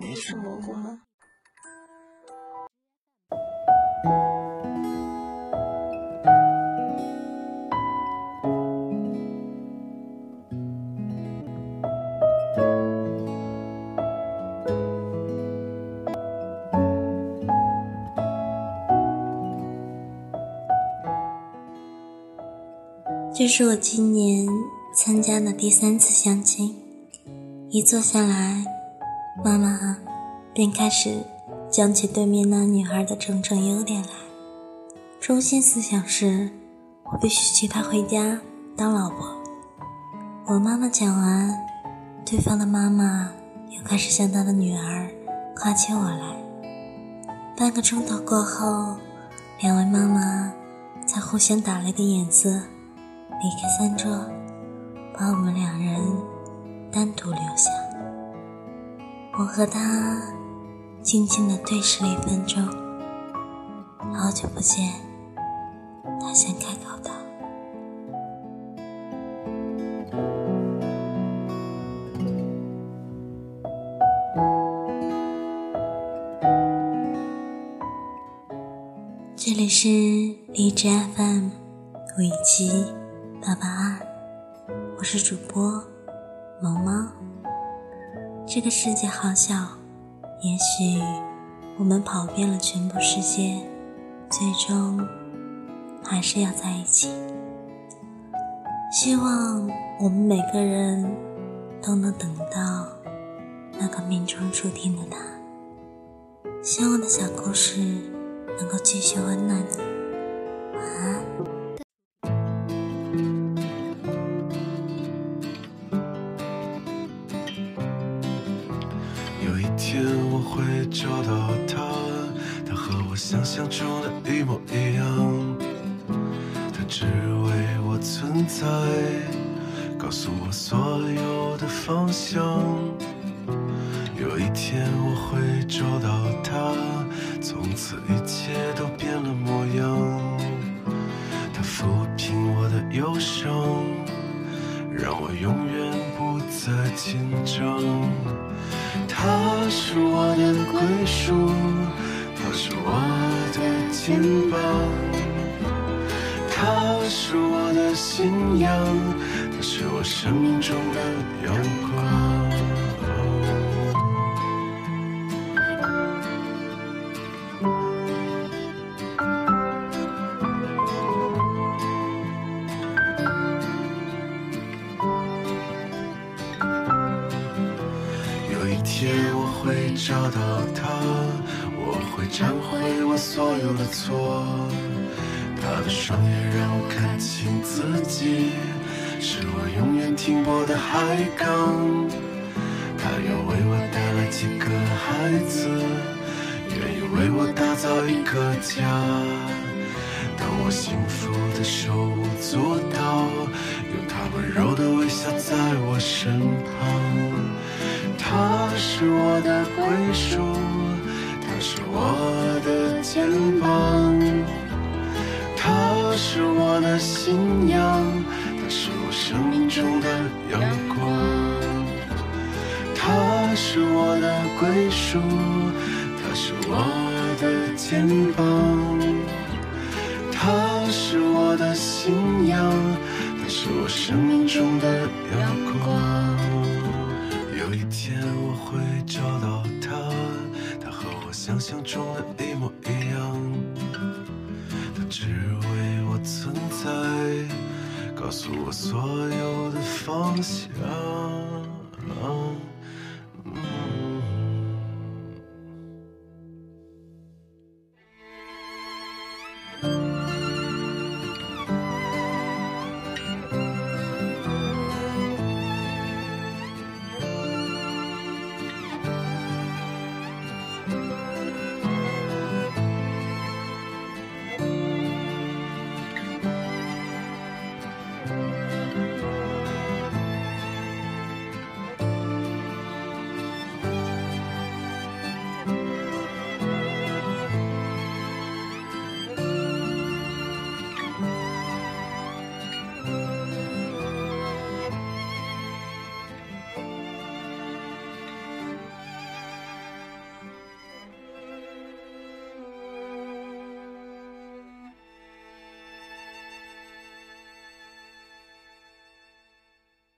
你是蘑菇吗？这是我今年参加的第三次相亲，一坐下来，妈妈便开始讲起对面那女孩的种种优点来。中心思想是，我必须娶她回家当老婆。我妈妈讲完，对方的妈妈又开始向她的女儿夸起我来。半个钟头过后，两位妈妈才互相打了个眼色。离开餐桌，把我们两人单独留下。我和他静静的对视了一分钟。好久不见，他先开口道：“这里是荔枝 FM 五一七。”八八二，我是主播萌猫。这个世界好小，也许我们跑遍了全部世界，最终还是要在一起。希望我们每个人都能等到那个命中注定的他。希望的小故事能够继续温暖你。天，我会找到他，他和我想象中的一模一样。他只为我存在，告诉我所有的方向。有一天我会找到他，从此一切都变了模样。他抚平我的忧伤，让我永远不再紧张。他是我的归属，他是我的肩膀，他是我的信仰，他是我生命中的阳光。有一天我会找到他，我会忏悔我所有的错。他的双眼让我看清自己，是我永远停泊的海港。他要为我带来几个孩子，愿意为我打造一个家。当我幸福的手舞足蹈，有他温柔的微笑在我身旁。他是我的归属，他是我的肩膀，他是我的信仰，他是我生命中的阳光。他是我的归属，他是我的肩膀，他是我的信仰，他是我生命中的阳光。想象中的一模一样。它只为我存在，告诉我所有的方向。